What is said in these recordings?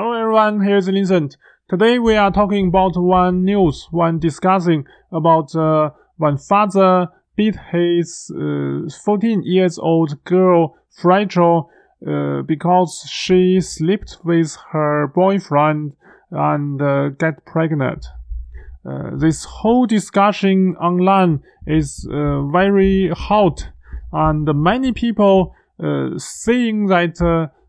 Hello everyone, here's Vincent. Today we are talking about one news one discussing about uh, when father beat his uh, 14 years old girl Fragile uh, because she slept with her boyfriend and uh, get pregnant. Uh, this whole discussion online is uh, very hot and many people uh, saying that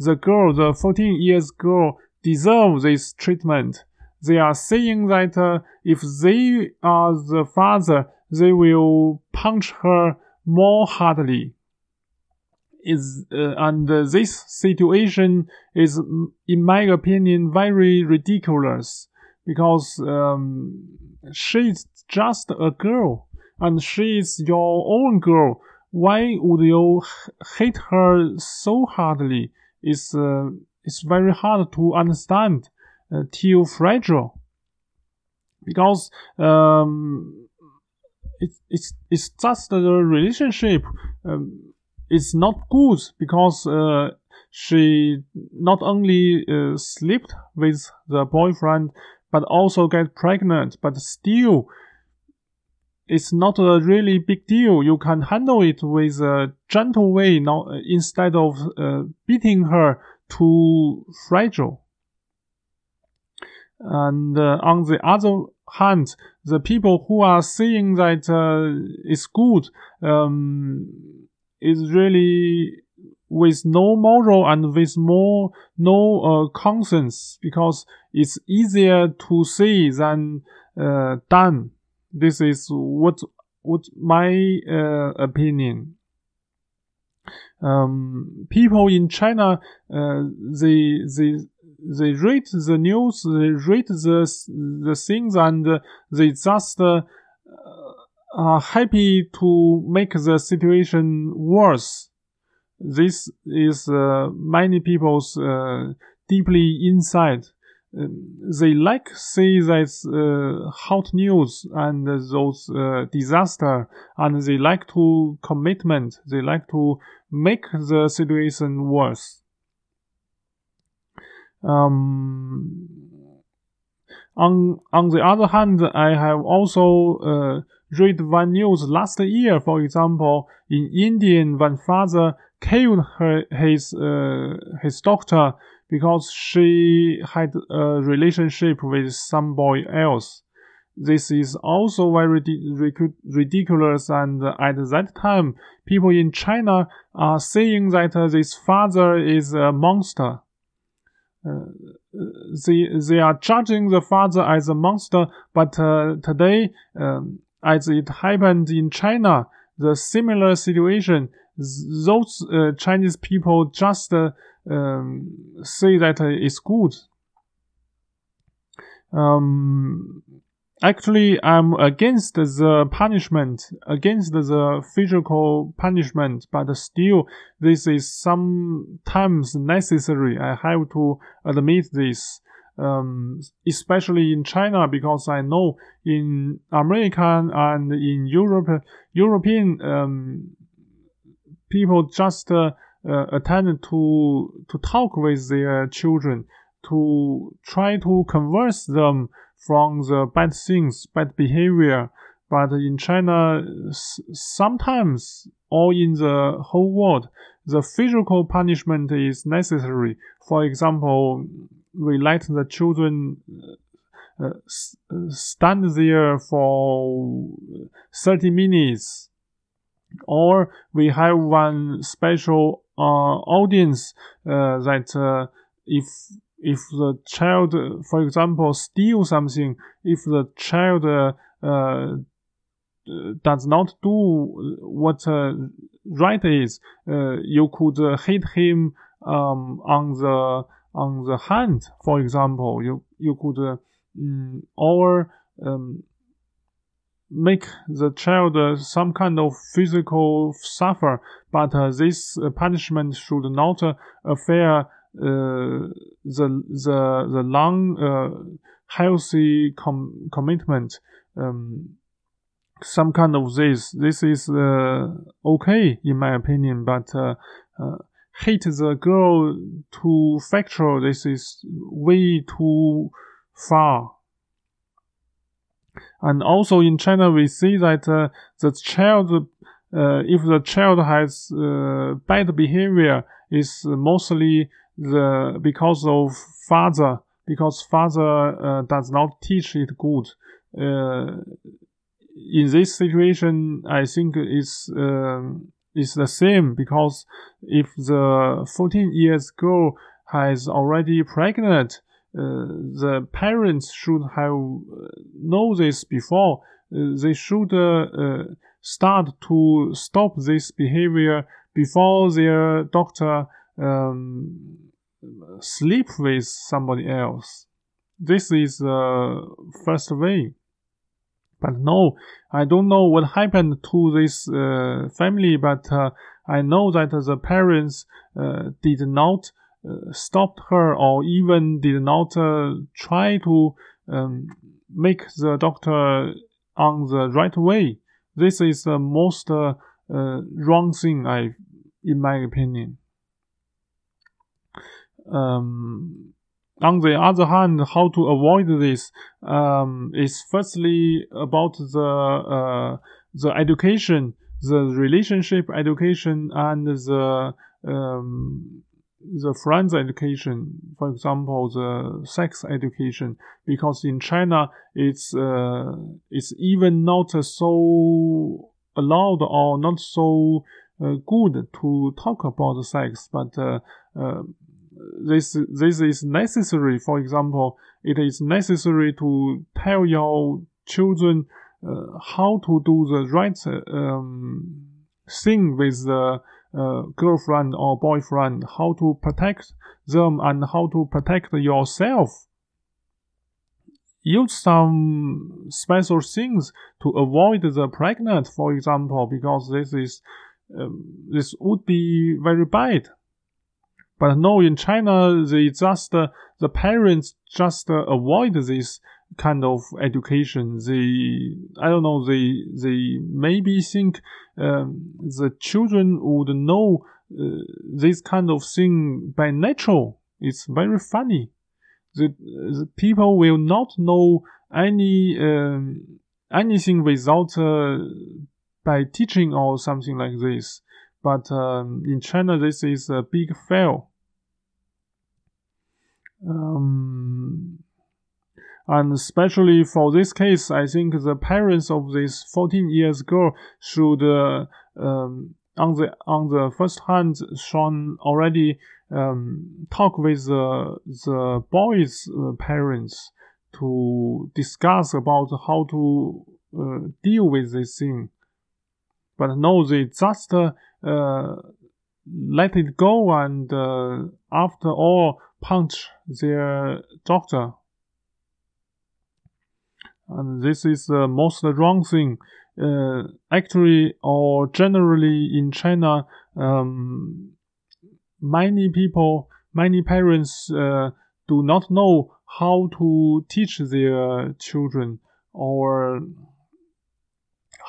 the girl, the 14 years girl, deserve this treatment. They are saying that uh, if they are the father, they will punch her more hardly. Is uh, and this situation is, in my opinion, very ridiculous because um, she's just a girl and she is your own girl. Why would you hate her so hardly? Is uh, it's very hard to understand uh, till fragile because um, it's it's it's just the relationship um, is not good because uh, she not only uh, slept with the boyfriend but also get pregnant. But still it's not a really big deal. You can handle it with a gentle way now instead of uh, beating her too fragile. And uh, on the other hand, the people who are saying that uh, it's good um, is really with no moral and with more no uh, conscience because it's easier to say than uh, done. This is what what my uh, opinion um, people in China, uh, they they they read the news, they read the the things, and they just uh, are happy to make the situation worse. This is uh, many people's uh, deeply inside. Um, they like see that uh, hot news and those uh, disaster, and they like to commitment. They like to make the situation worse. Um, on on the other hand, I have also uh, read one news last year. For example, in Indian, one father killed her, his uh, his daughter because she had a relationship with some boy else. This is also very ridiculous, and at that time, people in China are saying that uh, this father is a monster. Uh, they they are judging the father as a monster, but uh, today, um, as it happened in China, the similar situation, those uh, Chinese people just uh, um, say that it's good. Um, actually, I'm against the punishment, against the physical punishment, but still, this is sometimes necessary. I have to admit this. Um, especially in China, because I know in American and in Europe, European um, people just uh, uh, attend to to talk with their children to try to converse them from the bad things, bad behavior. But in China, sometimes or in the whole world, the physical punishment is necessary. For example, we let the children uh, stand there for 30 minutes or we have one special uh, audience uh, that uh, if if the child, for example, steal something, if the child uh, does not do what uh, right is, uh, you could hit him um, on the on the hand, for example. You you could um, or um, make the child uh, some kind of physical suffer, but uh, this uh, punishment should not uh, affect the the the long healthy com- commitment. Um, some kind of this this is okay in my opinion, but hit the girl too factual. This is way too far. And also in China, we see that uh, the child, uh, if the child has uh, bad behavior, is mostly the because of father, because father uh, does not teach it good. Uh, in this situation, I think it's um, it's the same because if the 14 years girl has already pregnant, the parents should have uh, know this before. Uh, they should start to stop this behavior before their doctor um, sleep with somebody else. This is the first way. But no, I don't know what happened to this uh, family, but uh, I know that the parents uh, did not uh, stop her or even did not uh, try to um, make the doctor on the right way. This is the most uh, wrong thing, I, in my opinion. Um, on the other hand, how to avoid this um, is firstly about the uh, the education, the relationship education, and the um, the friends education. For example, the sex education, because in China it's uh, it's even not so allowed or not so uh, good to talk about sex, but uh, uh this this is necessary. For example, it is necessary to tell your children uh, how to do the right um, thing with the uh, girlfriend or boyfriend, how to protect them, and how to protect yourself. Use some special things to avoid the pregnant, for example, because this is um, this would be very bad. But no, in China, they just uh, the parents just uh, avoid this kind of education. They I don't know. They they maybe think um, the children would know uh, this kind of thing by natural. It's very funny. The, the people will not know any um, anything without uh, by teaching or something like this. But um, in China, this is a big fail. Um, and especially for this case, I think the parents of this 14 years girl should, uh, um, on the on the first hand, should already um, talk with the the boys' uh, parents to discuss about how to uh, deal with this thing. But no, they just uh, let it go, and uh, after all, punch their doctor. And this is the most wrong thing. Uh, actually, or generally in China, um, many people, many parents uh, do not know how to teach their children or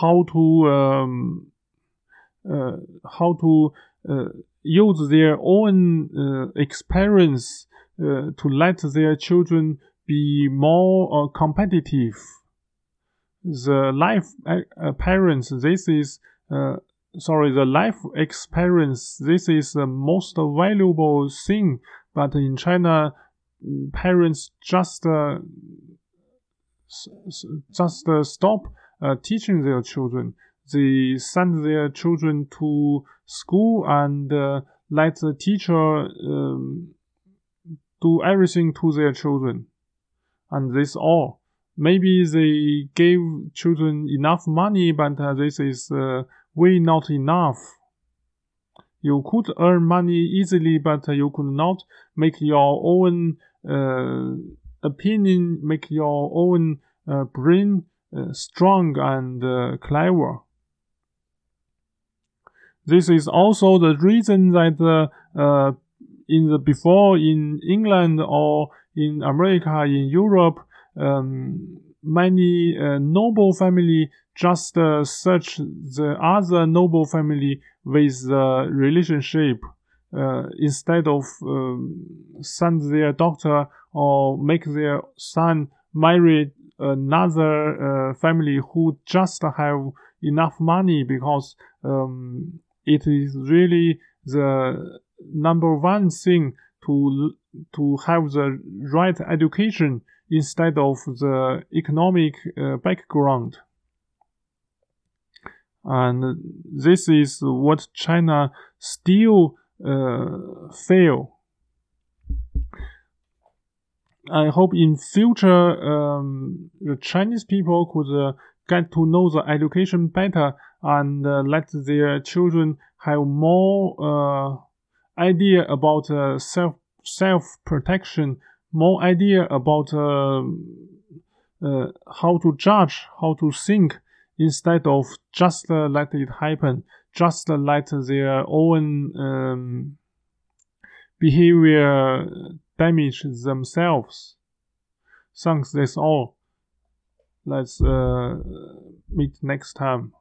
how to um, uh, how to uh, use their own uh, experience uh, to let their children be more uh, competitive. The life uh, parents, this is uh, sorry, the life experience, this is the most valuable thing. But in China, parents just uh, just stop teaching their children they send their children to school and uh, let the teacher um, do everything to their children. And this all. Maybe they gave children enough money, but uh, this is uh, way not enough. You could earn money easily, but you could not make your own uh, opinion, make your own uh, brain uh, strong and uh, clever. This is also the reason that uh, uh, in the before in England or in America, in Europe, um, many uh, noble family just uh, search the other noble family with the relationship. uh, instead of um, send their daughter or make their son marry another uh, family who just have enough money because um, it is really the number one thing to to have the right education instead of the economic uh, background. And this is what China still uh, fail. I hope in future um, the Chinese people could uh, get to know the education better and uh, let their children have more uh, idea about uh, self self protection, more idea about uh, uh, how to judge, how to think, instead of just let it happen, just let their own um, behavior damage themselves. Thanks, that's all. Let's uh, meet next time.